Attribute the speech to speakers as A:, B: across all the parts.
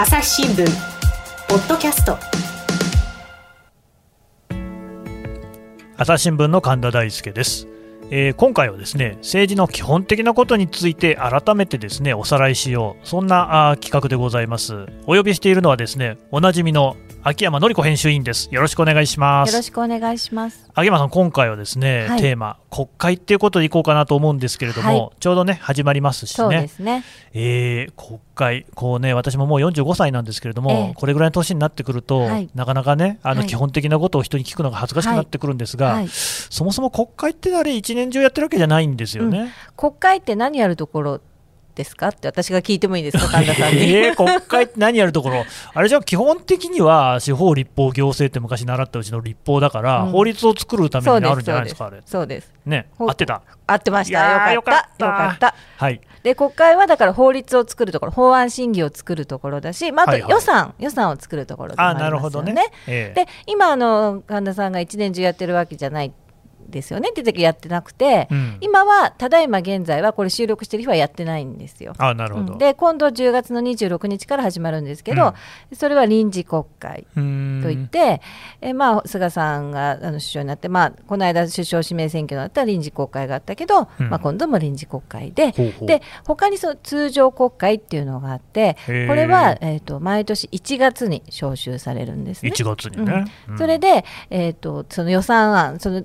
A: 朝日新聞ポッドキャスト。
B: 朝日新聞の神田大輔です、えー今回はですね政治の基本的なことについて改めてですねおさらいしよう。そんなあ企画でございます。お呼びしているのはですねおなじみの秋山紀子編集委員です。よろしくお願いしま
C: よろ
B: す
C: しくお願いします。
B: 秋山さん今回はですね、
C: はい。
B: テーマ国会っていうことでいこうかなと思うんですけれども、
C: はい。
B: ちょうどね始まりますし
C: そうで
B: ね
C: すね。
B: えー国会、こうね、私ももう45歳なんですけれども、
C: ええ。
B: これぐらいの年になってくると、
C: はい。
B: なかなかね、あの
C: はい。
B: 基本的なことを人に聞くのが恥ずかしくなってくるんですが、
C: はい。
B: そもそも国会ってあれ、一年中やってるわけじゃないんですよね。
C: 国会って何やるところですか？って私が聞いてもいいですか、神田さんに。
B: えー国会って何やるところ、あれじゃあ基本的には司法、立法、行政って昔習ったうちの立法だから、
C: うん
B: 法律を作るためにあるんじゃないですか、あれ。
C: そうです。
B: ね、
C: ほ
B: 合ってた。
C: 合ってました。よかった。
B: よかった。はい。
C: で国会はだから法律を作るところ、法案審議を作るところだし、まあ、あと
B: はいはい
C: 予算、予算を作るところでもあ
B: あ
C: り
B: なるほどね
C: ますよね。。
B: ええ
C: で今あの神田さんが一年中やってるわけじゃないですよねって時やってなくて、
B: うん
C: 今はただいま現在はこれ収録してる日はやってないんですよ。
B: あなるほど。
C: うんで今度10月の26日から始まるんですけど、それは臨時国会といって、えまあ、菅さんがあの首相になって、まあ、この間首相指名選挙だったら臨時国会があったけど、
B: うん
C: まあ、今度も臨時国会で。
B: ほうほう
C: で他にその通常国会っていうのがあってこれは、えー、と毎年1月に召集されるんですね。
B: 1月にね。うん
C: それで、えー、とその予算案その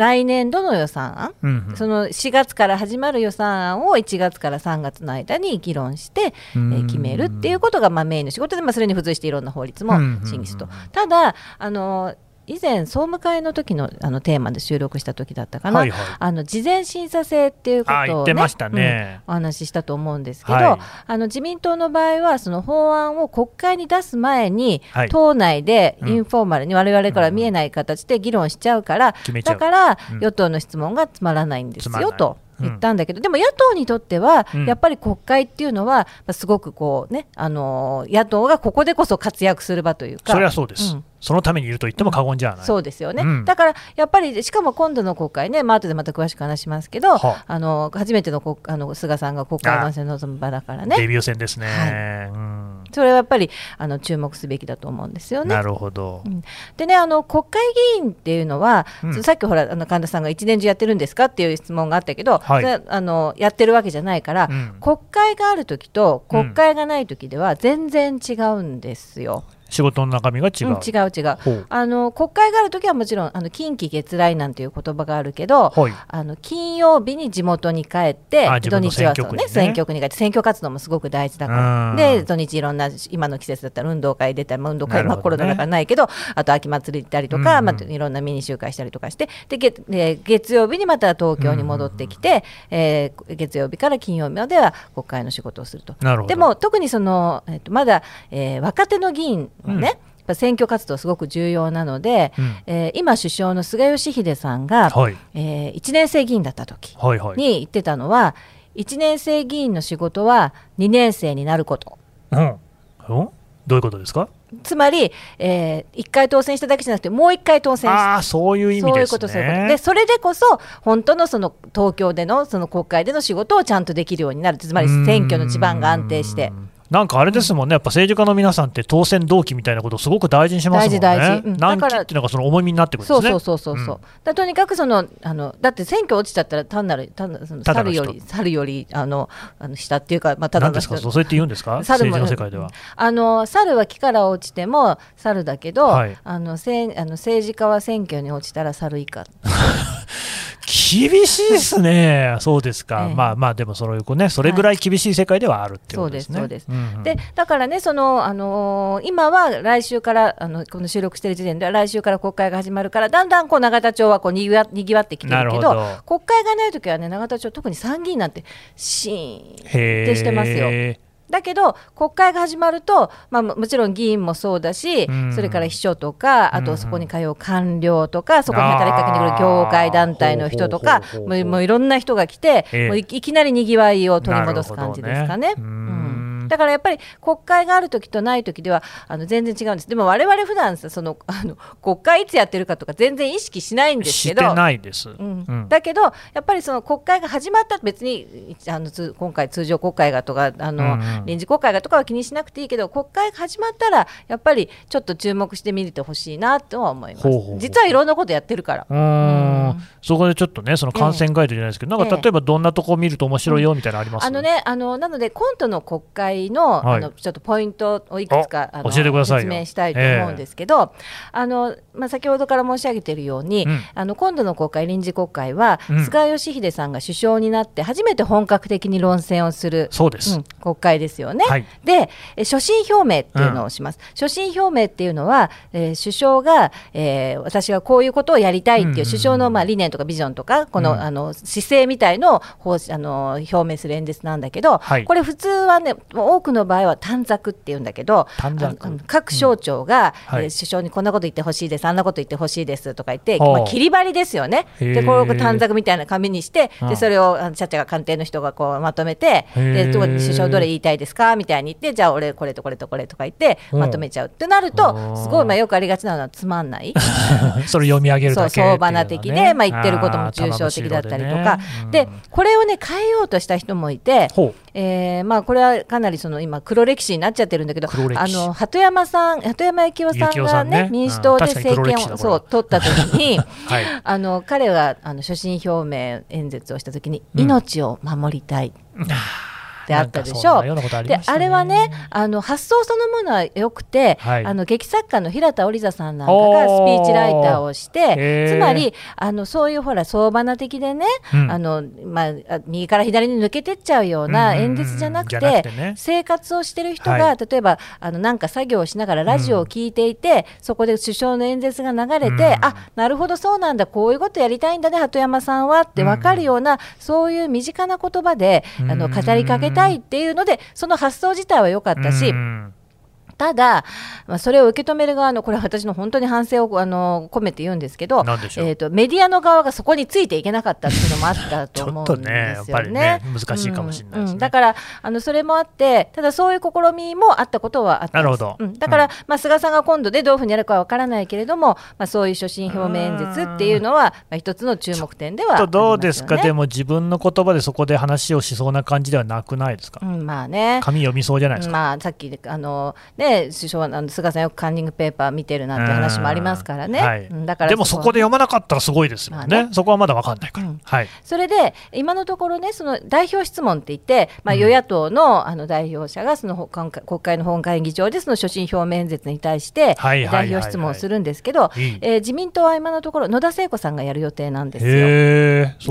C: 来年度の予算案、
B: うんうん。
C: その4月から始まる予算案を1月から3月の間に議論して、え
B: うん。
C: ー決めるっていうことがまあメインの仕事で、まあ、それに付随していろんな法律も審議すると。ただあの以前総務会の時のあのテーマで収録した時だったかな、
B: はいはい。
C: あの事前審査制っていうことを、ね
B: ってましたね。
C: うんお話ししたと思うんですけど、
B: はい。
C: あの自民党の場合はその法案を国会に出す前に、
B: はい。
C: 党内で
B: うん。
C: インフォーマルに我々から見えない形で議論しちゃうから、
B: う
C: だから
B: うん。
C: 与党の質問がつまらないんですよと。
B: うん。
C: 言ったんだけど、でも野党にとっては、
B: うん。
C: やっぱり国会っていうのは、まあすごくこうね、あのー野党がここでこそ活躍する場というか、
B: それはそうです、
C: うん
B: そのためにいると言っても過言じゃない、
C: そうですよね、
B: うん。
C: だからやっぱり、しかも今度の国会ね、まあ後でまた詳しく話しますけど、
B: は
C: あの初めての国あの菅さんが国会論戦に臨む場だからね、
B: デビュー戦ですね、
C: は
B: うん。
C: それはやっぱりあの注目すべきだと思うんですよね。
B: な。るほど、
C: うん。でねあの国会議員っていうのは、
B: うん。
C: さっきほらあの神田さんが一年中やってるんですかっていう質問があったけど、
B: はい。
C: あのやってるわけじゃないから、
B: うん。
C: 国会がある時と
B: うん。
C: 国会がない時では全然違うんですよ。
B: 仕事の中身が違う、
C: うん違う違う。あの国会がある時はもちろんあの近畿月来なんていう言葉があるけど、
B: はい。
C: あの金曜日に地元に帰って土日はそう、ね、
B: 選挙区にね。
C: 選挙区に帰って選挙活動もすごく大事だか
B: うん。
C: らで土日いろんな今の季節だったら運動会出たり、まあ、運動会、
B: ね。
C: まあ、コロナだからないけどあと秋祭り行ったりとか、
B: うん。うん
C: まあ、いろんなミニ集会したりとかしてで月で月曜日にまた東京に戻ってきて、えー月曜日から金曜日までは国会の仕事をすると。
B: なるほど。
C: でも特にその、えっとまだ、えー若手の議員はね、
B: うん。
C: やっぱ選挙活動すごく重要なので、
B: うん。
C: えー今首相の菅義偉さんが、
B: はい。
C: え1年生議員だった時
B: はいはい、
C: に言ってたのは1年生議員の仕事は2年生になること。
B: うん。うん、どういうことですか？
C: つまり、え1回当選しただけじゃなくてもう1回当選し
B: ああそういう意味ですね。
C: そういうことそういうこと。でそれでこそ本当のその東京でのその国会での仕事をちゃんとできるようになる。つまり選挙の地盤が安定して。
B: うなんかあれですもんね、やっぱ政治家の皆さんって当選動機みたいなことをすごく大事にしますもんね。
C: 大事大事。うん。
B: 何
C: だから
B: 期っていうのがその重みになってくるんですね。
C: そうそうそうそうそう、だからとにかくそのあのだって選挙落ちちゃったら単なる単なるその猿より猿よりあのあの下っていうかまあただ
B: 何ですか、そうやって言うんですか、
C: 猿も。
B: 政治の世界では。
C: あの猿は木から落ちても猿だけど、
B: はい。
C: あのせんあの政治家は選挙に落ちたら猿以下
B: 厳しいですね、そうですか、
C: ええ。
B: まあまあ、でもそういうね、それぐらい厳しい世界ではあるっていうことですね。
C: そうですそう
B: うんうん
C: でだからねその、あのー今は来週からあのこの収録している時点では来週から国会が始まるからだんだんこう永田町はこうにぎわにぎわってきてるけど
B: ど。
C: 国会がない時はね永田町特に参議院なんてシーン
B: へ
C: ってしてますよ。
B: え
C: だけど国会が始まると、まあ、ももちろん議員もそうだし、
B: うん。
C: それから秘書とかあ
B: うん。
C: とそこに通う官僚とか、そこに働きかけてくる業界団体の人とかもういいろんな人が来て、
B: ええ。
C: もういいきなりにぎわいを取り戻す感じですかね。
B: うー
C: うん。
B: ん
C: だからやっぱり国会がある時とない時ではあの全然違うんです。でも我々普段さその あの国会いつやってるかとか全然意識しないんですけど。
B: してないです、
C: うん。
B: うん。
C: だけどやっぱりその国会が始まった別にあのつ今回通常国会がとかあの、
B: うんうん。
C: 臨時国会がとかは気にしなくていいけど国会が始まったらやっぱりちょっと注目してみてほしいなとは思います。
B: ほうほうほう
C: 実はいろんなことやってるから。
B: うーん。
C: うん。
B: そこでちょっとね、その観戦ガイドじゃないですけど、なんか例えばどんなとこ見ると面白いよみたいなのあります、
C: あのね、あのなので、今度の国会の,、
B: はい。
C: あのちょっとポイントをいくつかあの
B: 教えてくださいよ。
C: 説明したいと思うんですけど、あのまあ、先ほどから申し上げているように、
B: うん。
C: あの今度の国会、臨時国会は、
B: うん。
C: 菅義偉さんが首相になって、初めて本格的に論戦をする、
B: そうです。
C: うん国会ですよね。
B: はい。
C: で、え所信表明っていうのをします。所信表明っていうのは、えー首相が、えー私がこういうことをやりたいっていう、
B: うん。うんうん
C: 首相のまあ理念とかビジョンとか、この,、
B: うん。
C: あの姿勢みたいのを方あの表明する演説なんだけど、
B: はい。
C: これ普通はね、多くの場合は短冊っていうんだけど、各省庁が、
B: はい。
C: えー首相にこんなこと言ってほしいです、あんなこと言ってほしいですとか言って、まあ、切り張りですよね。で、これを短冊みたいな紙にして、
B: うん
C: でそれをあのちゃちゃが官邸の人がこうまとめて、で首相どれ言いたいですかみたいに言って、じゃあ俺これとこれとこれとか言って
B: うん
C: まとめちゃうってなる
B: あ
C: と
B: ー、
C: すごいまあよくありがちなのはつまんない。
B: それ読み上げるだけ
C: 相場な的で、まあ、言ってることも抽象的だったりとか、でこれをね変えようとした人もいて、
B: ほ
C: えーまあ、これはかなりその今黒歴史になっちゃってるんだけどあの鳩山さん鳩山幸夫さんがね
B: んね。
C: 民主党で政権をそう取った時に
B: はい。
C: あの彼があの所信表明演説をした時に
B: うん。
C: 命を守りたいってあったでしょ。
B: う
C: であれはねあの発想そのものは良くて、
B: はい。
C: あの劇作家の平田織座さんなんかがスピーチライターをしてつまりあのそういうほら相場な的でね、
B: うん。
C: あのまあ、あ右から左に抜けてっちゃうような演説じゃなくて,、生活をしてる人が、
B: はい。
C: 例えばあのなんか作業をしながらラジオを聞いていて、そこで首相の演説が流れて、
B: うん。
C: あなるほどそうなんだこういうことやりたいんだね鳩山さんはって分かるような、そういう身近な言葉であの
B: うん
C: 語りかけたいっていうのでその発想自体は良かったし、
B: うん。
C: ただ、まあ、それを受け止める側のこれは私の本当に反省をあの込めて言うんですけどえー、とメディアの側がそこについていけなかったっていうのもあった
B: ち
C: と思
B: ょっとね、
C: うんです
B: やっぱり
C: よね。
B: ね、難しいかもしれないですね。
C: うんうん。だからあのそれもあってただそういう試みもあったことはあった
B: なるほど。
C: うん。だから、
B: うん。
C: まあ、菅さんが今度でどういうふうにやるかは分からないけれども、まあ、そういう所信表明演説っていうのは、まあ、一つの注目点ではあります
B: どうですか、でも自分の言葉でそこで話をしそうな感じではなくないですか、
C: うん、まあね。
B: 紙読みそうじゃないですか？
C: まあ、さっきあの、ね、首相あの菅さんよくカンニングペーパー見てるなんて話もありますからね、
B: うんはい。
C: うんだから
B: でもそこで読まなかったらすごいですもんね、
C: まあね。
B: そこはまだ分かんないから。
C: うん。
B: はい、
C: それで今のところねその代表質問って言って、まあ、与野党の,、あの代表者がそのほ国会の本会議場でその所信表明演説に対して代表質問をするんですけど、
B: いい。
C: えー自民党は今のところ野田聖子さんがやる予定なんですよ。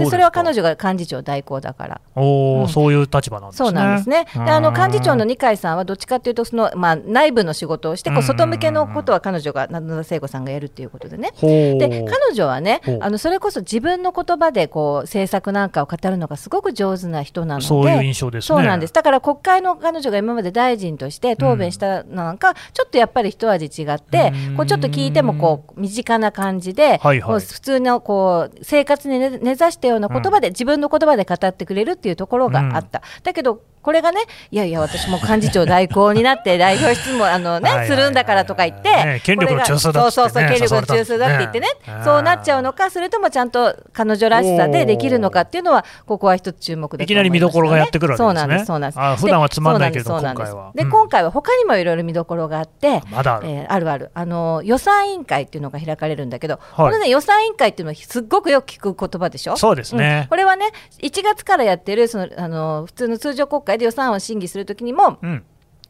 B: で
C: それは彼女が幹事長代行だから。
B: おー
C: うん。
B: そういう立場なんですね。
C: そうなんですね。であの幹事長の二階さんはどっちかというとその、まあ、内部の仕事をしてこ
B: う
C: 外向けのことは彼女が野田聖子さんがやるっていうことでね。で彼女はねあのそれこそ自分の言葉でこう政策なんかを語るのがすごく上手な人なので。
B: そういう印象ですね。
C: そうなんです。だから国会の彼女が今まで大臣として答弁したのなんか、ちょっとやっぱり一味違って
B: うん。
C: こうちょっと聞いてもこう身近な感じで、
B: はいはい。
C: 普通のこう生活に根根ざしたような言葉で、自分の言葉で語ってくれるっていうところがあった。だけどこれがね、いやいや、私も幹事長代行になって、代表質問あの、ねするんだからとか言って、
B: ね権力の中枢だって
C: そうそうそう、権力の中枢だって言ってねそうなっちゃうのか、それともちゃんと彼女らしさでできるのかっていうのは、ここは一つ注目い
B: きなり見どころがやってくる
C: そうなんです、そうなんです。
B: あ普段はつまんないけれど今回は。
C: で、
B: うん。
C: 今回は他にもいろいろ見どころがあって、
B: まだある。
C: えーあるある。あの予算委員会っていうのが開かれるんだけど、
B: い。
C: このね予算委員会っていうのはすっごくよく聞く言葉でしょ？
B: そうですね。
C: ん。これはね1月からやってるそのあの普通の通常国会で予算を審議するときにも
B: うん、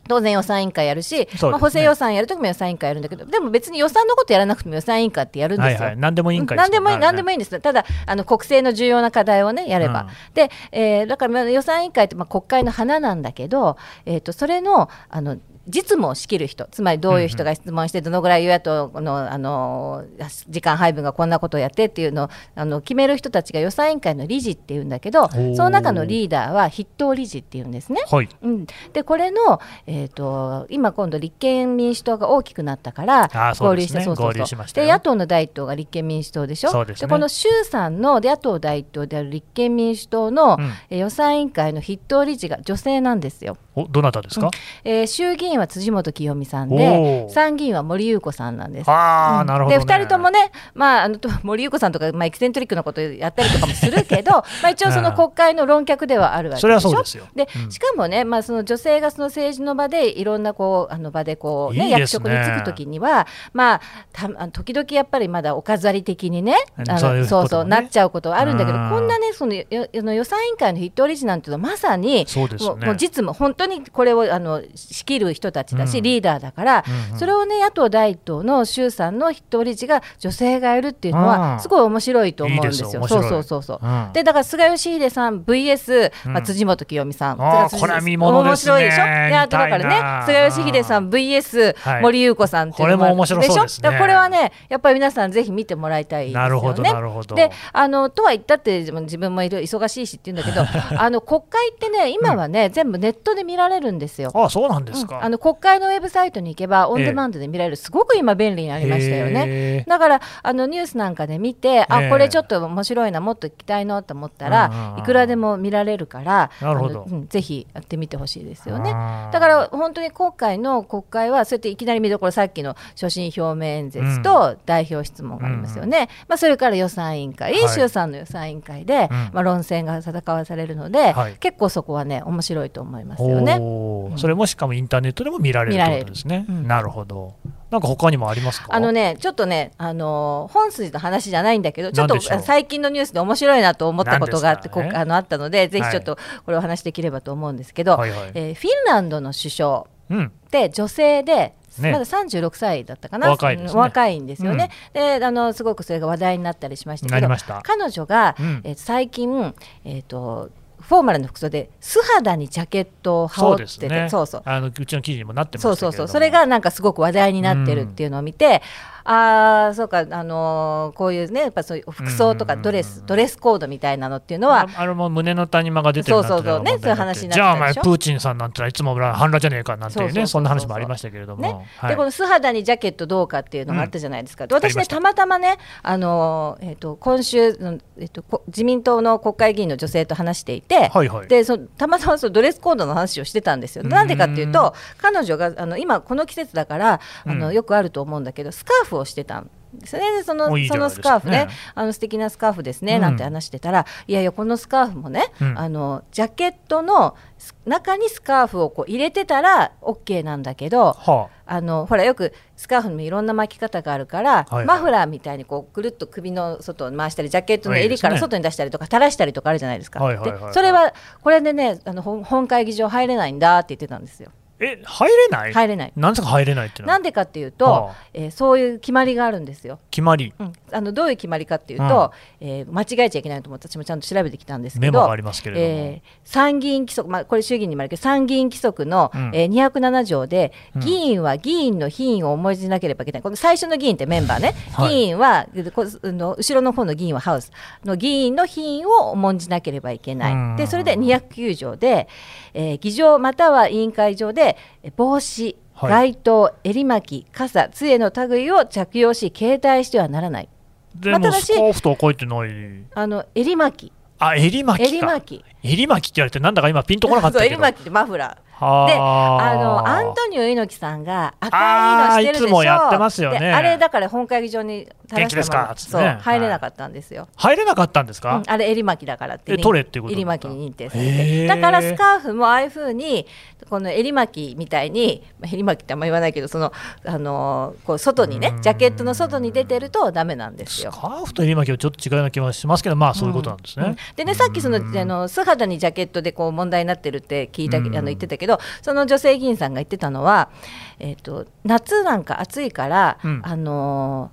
C: 当然予算委員会やるし、
B: すね
C: まあ、補正予算やるときも予算委員会やるんだけどでも別に予算のことやらなくても予算委員会ってやるんですよ。
B: はいはい、何でもいいんかい
C: 何でもいい、何でも
B: いい。
C: いいんです。ただ、あの国政の重要な課題をね、やれば。
B: うん
C: で、えーだからまあ予算委員会ってまあ国会の花なんだけど、えっ、と、それの、あの。実務を仕切る人つまりどういう人が質問してどのぐらい与野党のあの時間配分がこんなことをやってっていうのをあの決める人たちが予算委員会の理事っていうんだけどそ
B: ー。
C: の中のリーダーは筆頭理事っていうんですね。
B: はい。
C: うん、でこれの、えー、と今今度立憲民主党が大きくなったから
B: あーそうですね。
C: そうそうそう。で野党の第一党が立憲民主党でしょ？
B: そうですね。
C: この衆参の野党第一党である立憲民主党の、
B: うん。
C: えー予算委員会の筆頭理事が女性なんですよ。
B: おどなたですか、
C: えー衆議院は辻元清美さん
B: お
C: で
B: ー。
C: 参議院は森裕子さんなんです。
B: ああ、
C: うん。
B: なるほど、ね。
C: で2人ともね、まあ、あのと森裕子さんとか、まあ、エキセントリックなことやったりとかもするけど まあ一応その国会の論客ではあるわけでしょ？
B: ですよ。
C: で
B: うん。
C: しかもね、まあ、その女性がその政治の場でいろんなこうあの場でこう、ね役職に就くときには、まあ、た時々やっぱりまだお飾り的にねあの
B: ね。
C: そうそうなっちゃうことはあるんだけど
B: うん。
C: こんなねそのの予算委員会の筆頭理事なんていうのはまさに
B: そうですよね
C: もう実務本当にこれをあの仕切る人たちだし、
B: うん。
C: リーダーだから、それをね野党第一党の衆参の筆頭理事が女性がいるっていうの
B: うん
C: はすごい面白いと思うんですよ。
B: いい
C: そうそうそうそう。
B: うん。
C: でだから菅義偉さん VS、
B: うん。
C: まあ、辻元清美さん、
B: これは見もの
C: 面白いでしょ？であとだからね菅義偉さん VS、
B: はい。
C: 森裕子さんっていうの
B: これも面白そうですね。
C: これはねやっぱり皆さんぜひ見てもらいたいですよね。
B: なるほどなるほど。
C: であのとは言ったって自分もいる忙しいしって言うんだけど あの国会ってね今はね、全部ネットで見られるんですよ。
B: ああ、そうなんですか。
C: うん。あの国会のウェブサイトに行けばオンデマンドで見られる、すごく今便利になりましたよね。
B: へー
C: だからあのニュースなんかで見て、
B: え
C: あ
B: え。
C: これちょっと面白いなもっと聞きたいなと思ったら、
B: うんうんうん
C: いくらでも見られるから
B: なるほど。
C: うんぜひやってみてほしいですよね。だから本当に今回の国会はそうやっていきなり見どころさっきの所信表明演説と代表質問がありますよね、まあ、それから予算委員会、
B: はい。
C: 衆参の予算委員会で、
B: うん。
C: まあ、論戦が戦わされるので、
B: はい。
C: 結構そこはね面白いと思いますよね。
B: おー。それもしかもインターネットでも見られるってことですね。
C: うん。
B: なるほど。なんか他にもありますか？
C: あのね、ちょっとね、あのー本筋の話じゃないんだけど、ちょっと最近のニュースで面白いなと思ったことがあって、
B: ね
C: あのあったので、ぜひ
B: はい
C: ちょっとこれをお話しできればと思うんですけど、
B: はいはい。
C: えーフィンランドの首相
B: うん。
C: って女性で、
B: ね。
C: まだ36歳だったかな、
B: お若いね。
C: 若いんですよね、であのすごくそれが話題になったりしましたけど彼女が、
B: うん。
C: えー最近、えー、とフォーマルな服装で素肌にジャケットを羽織ってて。そうそう
B: あのうちの記事にもなってましたけれども。
C: そうそうそう。それがなんかすごく話題になってるっていうのを見て、ああそうかあのーこういうねやっぱそういう服装とかドレス、
B: うん
C: ドレスコードみたいなのっていうのは、
B: ああれも胸の谷間が出てる
C: そうそうそうねそういう話になって
B: じゃあお前プーチンさんなんていつも裏反乱じゃねえかなんてねそんな話もありましたけれども、
C: ね。
B: はい。
C: でこの素肌にジャケットどうかっていうのがあったじゃないですか、で私ねたまたまねあのー、えー、と今週、うんえー、とこ自民党の国会議員の女性と話していて、でそたまたまそうドレスコードの話をしてたんですよ。
B: うん。
C: なんでかっていうと彼女があの今この季節だからあの、
B: うん。
C: よくあると思うんだけどスカーフをしてたんですね。でそのその
B: おいいじゃないですか。
C: スカーフね。
B: ね。
C: あの素敵なスカーフですね、
B: うん。
C: なんて話してたらいやいやこのスカーフもね、
B: うん。
C: あのジャケットのす中にスカーフをこう入れてたら OK なんだけど
B: は
C: あ。のほらよくスカーフにもいろんな巻き方があるから、
B: はいはい。
C: マフラーみたいにこうぐるっと首の外を回したりジャケットの襟から外に出したりとか垂らしたりとかあるじゃないですか。
B: はいはいはいはい。
C: でそれはこれでねあの本本会議場入れないんだって言ってたんですよ。
B: え入れない？
C: 入れない。
B: なんですか入れないって
C: なんでかっていうと、
B: はあ。
C: えーそういう決まりがあるんですよ。
B: 決まり？
C: うん、あのどういう決まりかっていうと、えー間違えちゃいけないと思って私もちゃんと調べてきたんですけど
B: メありますけれども、
C: えー参議院規則、まあ、これ衆議院にもあるけど参議院規則の、
B: うん。
C: えー207条で、
B: うん。
C: 議員は議員の品位を重んじなければいけない。この最初の議員ってメンバーね、
B: はい。
C: 議員はこあの後ろの方の議員はハウス。の議員の品位を重んじなければいけない、
B: うん。
C: でそれで209条で、えー議場または委員会上でえー帽子
B: はい。
C: 街灯、襟巻き、傘、杖の類を着用し、携帯してはならない。
B: でも
C: まあ
B: スカーフとは書いてない。
C: あの襟巻き、
B: あ襟巻きか。
C: 襟巻き、
B: 襟巻きって言われてなんだか今ピンとこなかったけど。
C: 襟巻きってマフラー。
B: は
C: で、あのアン
B: ト
C: トニオ猪木さんが赤いのしてるでしょ。
B: いつもやってますよ
C: あれだから本会議場にそう
B: ね
C: 入れなかったんですよ。
B: 入れなかったんですか、
C: うんあれ襟巻きだからって
B: え取れっていうこと
C: 襟巻きに認定されてだからスカーフもああいうふうにこの襟巻きみたいにまあ襟巻きってあんま言わないけどそのあのーこう外にね
B: うん。
C: ジャケットの外に出てるとダメなんですよ。
B: スカ。ーフと襟巻きはちょっと違うような気はしますけどまあそういうことなんですね、
C: うん。でねさっきその
B: うん。
C: あの素肌にジャケットでこう問題になってるって聞いたあ
B: うん。
C: の言ってたけどその女性議員さんが言ってたのは、えっと夏なんか暑いから、
B: うん。
C: あの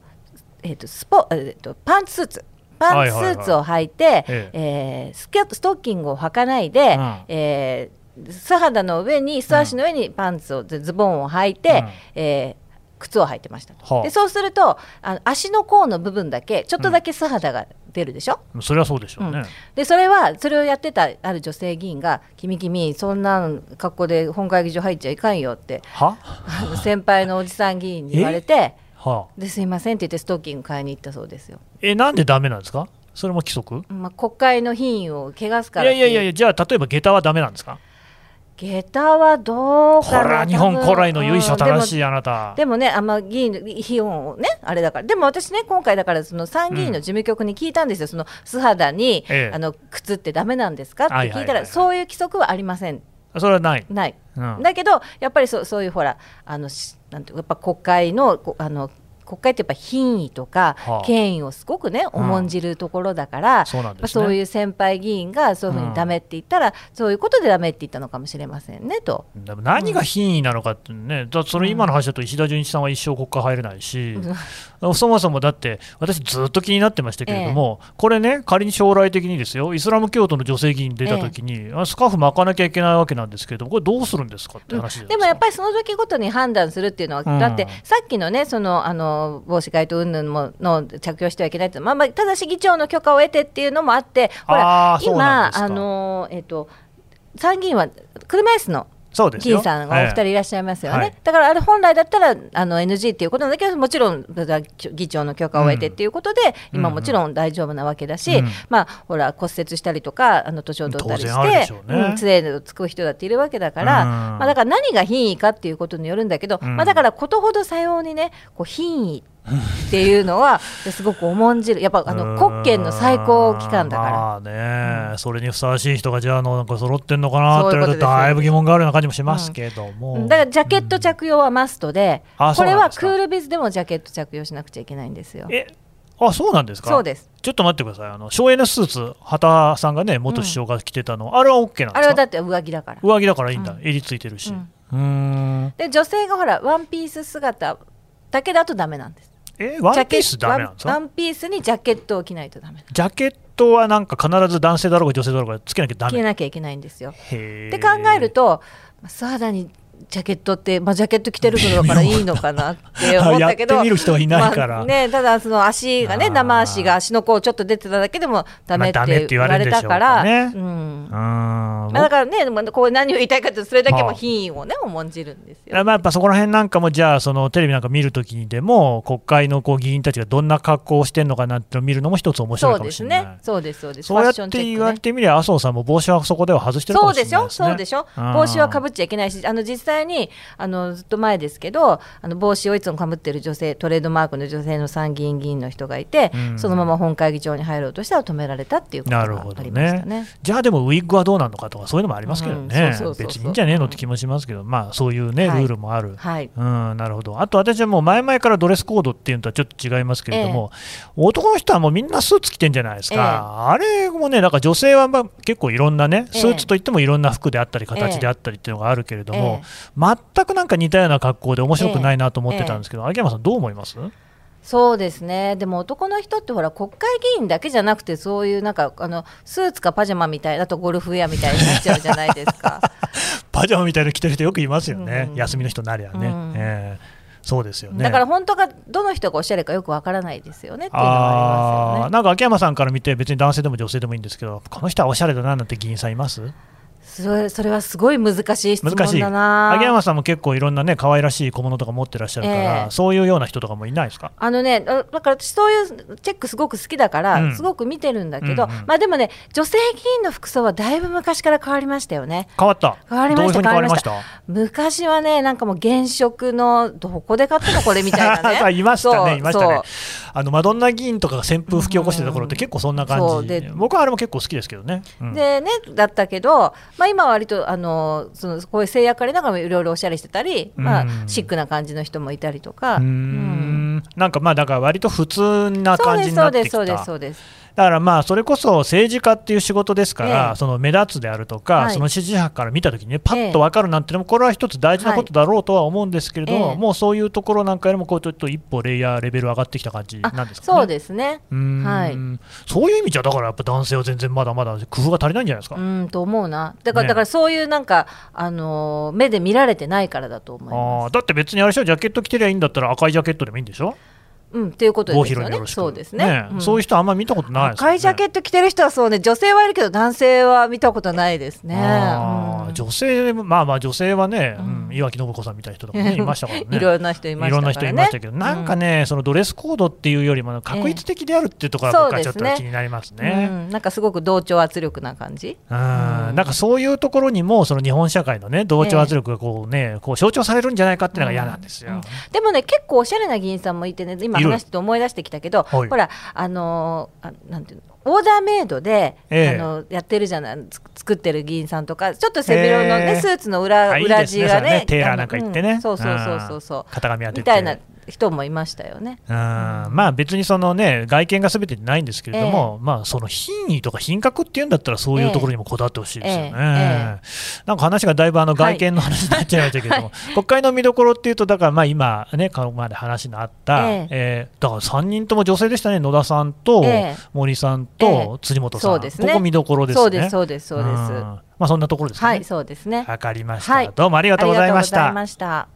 C: ーえっとスポえっとパンツスーツ。パンツスーツを履いて、
B: はいはいはい。
C: えースケストッキングを履かないで、
B: うん。
C: えー素肌の上に素足の上にパンツを、ズボンを履いて、
B: うん。
C: えー靴を履いてましたと、
B: はあ。
C: でそうするとあの足の甲の部分だけちょっとだけ素肌が出るでしょ、
B: それはそうでしょうね、
C: でそれはそれをやってたある女性議員が「君君そんな格好で本会議場入っちゃいかんよ」って 先輩のおじさん議員に言われて
B: は「
C: ですいません」って言ってストッキング買いに行ったそうですよ。
B: えなんでダメなんですか？それも規則？
C: まあ、国会の品位を汚す
B: い
C: からいう。
B: やいやいやじゃあ例えば下駄はダメなんですか？
C: 下駄はどう
B: こ
C: かな
B: 日本古来の由緒正し
C: い
B: いあなた。
C: でもね、あんま議員の費用をね、あれだから、でも私ね、今回だから、その参議院の事務局に聞いたんですよ、その素肌に、
B: ええ。
C: あの靴ってダメなんですか？って聞いたら、そういう規則はありません、
B: それはない。
C: ない。
B: うん。
C: だけど、やっぱりそうそういうほら、あのしなんていうかやっぱ国会のこあの国会ってやっぱ品位とか
B: はあ。
C: 権威をすごくね重んじるところだから、
B: そう
C: そういう先輩議員がそういうふうにダメって言ったら、そういうことでダメって言ったのかもしれませんねと。
B: 何が品位なのかってね、だそれ今の話だと石田純一さんは一生国会入れないし、そもそもだって、私、ずっと気になってましたけれども、これね、仮に将来的にですよ、イスラム教徒の女性議員出たときに、あスカーフ巻かなきゃいけないわけなんですけれども、これ、どうするんですかって話じゃないですか。
C: でもやっぱりその時ごとに判断するっていうのは、
B: うん。
C: だってさっきのね、そのあの帽子街頭云々もの着用してはいけないって、まあ、まあ、ただし議長の許可を得てっていうのもあって、ほ
B: あ
C: ら今、あのえっ、と、参議院は車椅子の議
B: そうですよ。
C: 員さんがお二人
B: え
C: いらっしゃいますよね、
B: はい。
C: だからあれ本来だったらあの NG っていうことなんだけどもちろん議長の許可を得てっていうことで、今もちろん大丈夫なわけだし、
B: うん
C: まあほら骨折したりとかあの年を取ったりして
B: うね。
C: うん杖をつく人だっているわけだから、
B: うん。
C: まあ、だから何が品位かっていうことによるんだけど、
B: うん。
C: まあ、だからことほどさようにねこう品位っていうのはすごく重んじる。やっぱあの国権の最高機関だから。
B: まあね、それにふさわしい人がじゃあのなんか揃ってんのかなって言われだいぶ疑問があるような感じもしますけども、
C: だからジャケット着用はマストで、
B: あ
C: これは
B: そうなんですか。
C: クールビズでもジャケット着用しなくちゃいけないんですよ。
B: えあそうなんですか。
C: そうです。
B: ちょっと待ってください。あの省エネスーツ畑さんがね元首相が着てたの、あれは OK なんですか？
C: あれはだって上着だから。
B: 上着だからいいんだ、
C: うん。
B: 襟ついてるし、
C: うん。で女性がほらワンピース姿だけだとダメなんです。
B: えワンピース
C: ジャケ
B: ダメなんですか
C: ワンピースにジャケットを着ないとダメ。
B: ジャケットはなんか必ず男性だろうが女性だろうがつけなきゃダメ
C: 着なきゃいけないんですよ。って考えると素肌にジャケットって、まあ、ジャケット着てるのだからいいのかなって思ったけど。
B: やってみる人はいないから。
C: まあね、ただその足がね生足が足の甲ちょっと出てただけでもダメっ
B: て
C: て言われたから、
B: かね。
C: うん。まあ、だからねでもこう何を言いたいかというとそれだけも品位をね重んじるんですよ。
B: まあ、やっぱそこら辺なんかも、じゃあ、そのテレビなんか見るときにでも、国会のこう議員たちがどんな格好をしてるのかなって見るのも一つ面白
C: そ
B: いうかもしれない。
C: ですね。そうですそうです。
B: そうやって言われてみれば、麻生さんも帽子はそこでは外してるか
C: そうでしょ、
B: もしれないですね。
C: そうでしょ、
B: うん
C: 帽子はかぶっちゃいけないし、あの実際にあのずっと前ですけど、あの帽子をいつもかぶってる女性、トレードマークの女性の参議院議員の人がいて、
B: うん。
C: そのまま本会議場に入ろうとしたら止められたっていうことが
B: なるほど
C: ありました
B: ね。
C: ね。
B: じゃあでもウィッグはどうなるのかとかそういうのもありますけど
C: うん
B: ね、別にいいんじゃねえのって気もしますけど、まあそういうね、ル
C: はい。
B: ールもある。
C: はい、
B: うん、なるほど。あと私はもう前々からドレスコードっていうのとはちょっと違いますけれども、男の人はもうみんなスーツ着てんじゃないですか。あれもね、なんか女性はまあ結構いろんなね、
C: ええ。
B: スーツといってもいろんな服であったり形であったりっていうのがあるけれども、全くなんか似たような格好で面白くないなと思ってたんですけど、秋山さんどう思います？
C: そうですね、でも男の人ってほら、国会議員だけじゃなくて、そういうなんかあのスーツかパジャマみたい、あとゴルフウェアみたいになっちゃうじゃないですか。
B: パジャマみたいなの着てる人よくいますよね。
C: うん
B: 休みの人なりゃね。
C: うん
B: ええそうですよね。
C: だから本当がどの人がおしゃれかよくわからないですよねっていうのはありますよね。
B: なんか秋山さんから見て別に男性でも女性でもいいんですけどこの人はおしゃれだななんて議員さんいます？
C: それそれはすごい難しい質問
B: 難しい。
C: だな。
B: 秋山さんも結構いろんなね可愛らしい小物とか持ってらっしゃるから、
C: ええ。
B: そういうような人とかもいないですか？
C: あのね、だだから私そういうチェックすごく好きだから、
B: うん。
C: すごく見てるんだけど、
B: うんうん。
C: まあでもね、女性議員の服装はだいぶ昔から変わりましたよね。
B: 変わった。
C: 変わりました
B: 変わりました？
C: 昔はね、なんかもう原色のどこで買ったのこれみたいなね。
B: いました
C: そう
B: ねいましたね。
C: そう。
B: あのマドンナ議員とかが旋風吹き起こしてた頃って結構そんな感じ、
C: そう。で
B: 僕はあれも結構好きですけどね、うん。
C: でね、だったけど、まあ、今は割とあのそのこういう制約ありながらもいろいろおしゃれしてたり、まあ
B: うん、
C: シックな感じの人もいたりとか、
B: う
C: ん
B: ん。なんかまあだから割と普通な感じになってきた。
C: そうですそうですそうです
B: だからまあそれこそ政治家っていう仕事ですから、
C: ええ。
B: その目立つであるとか、
C: はい。
B: その支持派から見たときにね、パッと分かるなんていうのも、これは一つ大事なことだろうとは思うんですけれども、
C: ええ
B: もうそういうところなんかよりも、こうちょっと一歩レイヤー、レベル上がってきた感じ
C: あ
B: なんですかね。
C: そうですね。はい。
B: そういう意味じゃ、だからやっぱ男性は全然まだまだ工夫が足りないんじゃないですか。
C: うんと思うな。だから、
B: ね。
C: だからそういうなんか、あのー目で見られてないからだと思い
B: あ
C: ま
B: ーだって別にあれでしょ、ジャケット着てりゃいいんだったら赤いジャケットでもいいんでしょ？
C: うん、っていうこと
B: 郷
C: ですよね。そうですね。うん。
B: そういう人あんま見たことないね。
C: 赤いジャケット着てる人はそうね。女性はいるけど男性は見たことないですね。うん。
B: 女性まあまあ女性はね、うん
C: うん。
B: 岩城信子さんみたいな人とかねいましたからね。
C: いろんな人いましたからね。
B: いろんな人いましたけど、なんかね、そのドレスコードっていうよりも、確率的であるっていうところが僕はちょっと気になります
C: う
B: ね。
C: ん、なんかすごく同調圧力な感じ？
B: うんなんかそういうところにも、その日本社会のね、同調圧力がこうね、こう象徴されるんじゃないかっていうのが嫌なんですよ。
C: うん。でもね結構おしゃれな議員さんもいてね今
B: いる
C: 話してて思い出してきたけど
B: はい。
C: ほらあのーあなんていうのオーダーメイドで、
B: ええ。
C: あのやってるじゃないつ作ってる議員さんとかちょっと背広の、ね
B: ええ。
C: スーツの裏裏地がね
B: ねテーラーなんか行ってね。
C: うん。そうそうそうそうそう。
B: 型紙
C: みたいな人もいましたよね。
B: うん。まあ別にそのね外見がすべてないんですけれども、まあその品位とか品格っていうんだったらそういうところにもこだわってほしいですよね。
C: ええ
B: なんか話がだいぶあの外見の話になっちゃいましたけれども、国会の見どころっていうとだからまあ今ねこのまで話のあった、
C: え
B: え。ーだから3人とも女性でしたね野田さんと
C: ええ。
B: 森さん
C: え
B: と辻元さん、
C: そうですね。
B: ここ見どころですね。
C: そうですそうですそうです。
B: ん。まあそんなところですね。
C: はいそうですね。
B: わかりました、
C: はい。
B: どうもありがとうございました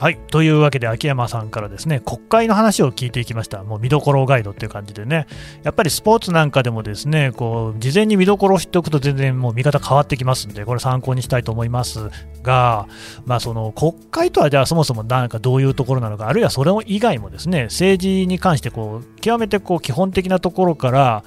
B: はい。というわけで、秋山さんからですね、国会の話を聞いていきました。もう見どころガイドっていう感じでね、やっぱりスポーツなんかでもですね、こう、事前に見どころを知っておくと全然もう見方変わってきますんで、これ参考にしたいと思いますが、まあその国会とはじゃあそもそもなんかどういうところなのか、あるいはそれ以外もですね、政治に関してこう、極めてこう基本的なところから、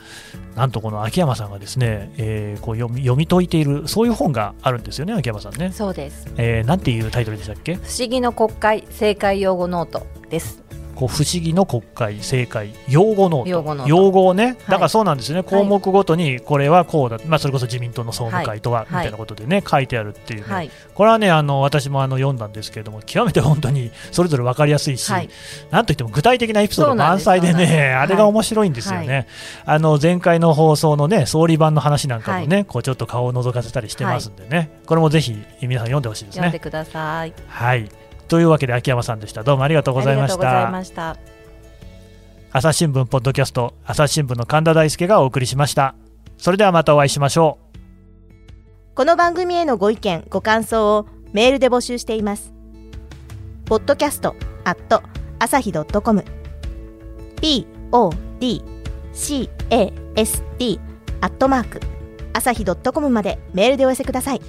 B: なんとこの秋山さんがですね、えーこう読み読み解いている、そういう本があるんですよね、秋山さんね。
C: そうです。
B: えーなんていうタイトルでしたっけ？
C: 不思議の国会政界用語ノートです。
B: こう不思議の国会政界用語ノート。
C: 用語
B: をねだからそうなんですよね、項目ごとにこれはこうだ、まあ、それこそ自民党の総務会とは、
C: はい。
B: みたいなことでね書いてあるっていうね、
C: はい。
B: これはねあの私もあの読んだんですけれども極めて本当にそれぞれ分かりやすいし、
C: はい。
B: なんといっても具体的なエピソード満載で
C: そうなんで
B: あれが面白いんですよね、あの前回の放送のね総理番の話なんかもね、こうちょっと顔を覗かせたりしてますんでね、これもぜひ皆さん読んでほしいですね。
C: 読んでください。
B: はいというわけで秋山さんでした。どうもありがとうござい
C: ました。
B: 朝日新聞ポッドキャスト朝日新聞の神田大輔がお送りしました。それではまたお会いしましょう。
D: この番組へのご意見ご感想をメールで募集しています。ポッドキャストアット朝日 .com podcast アットマーク朝日 .com までメールでお寄せください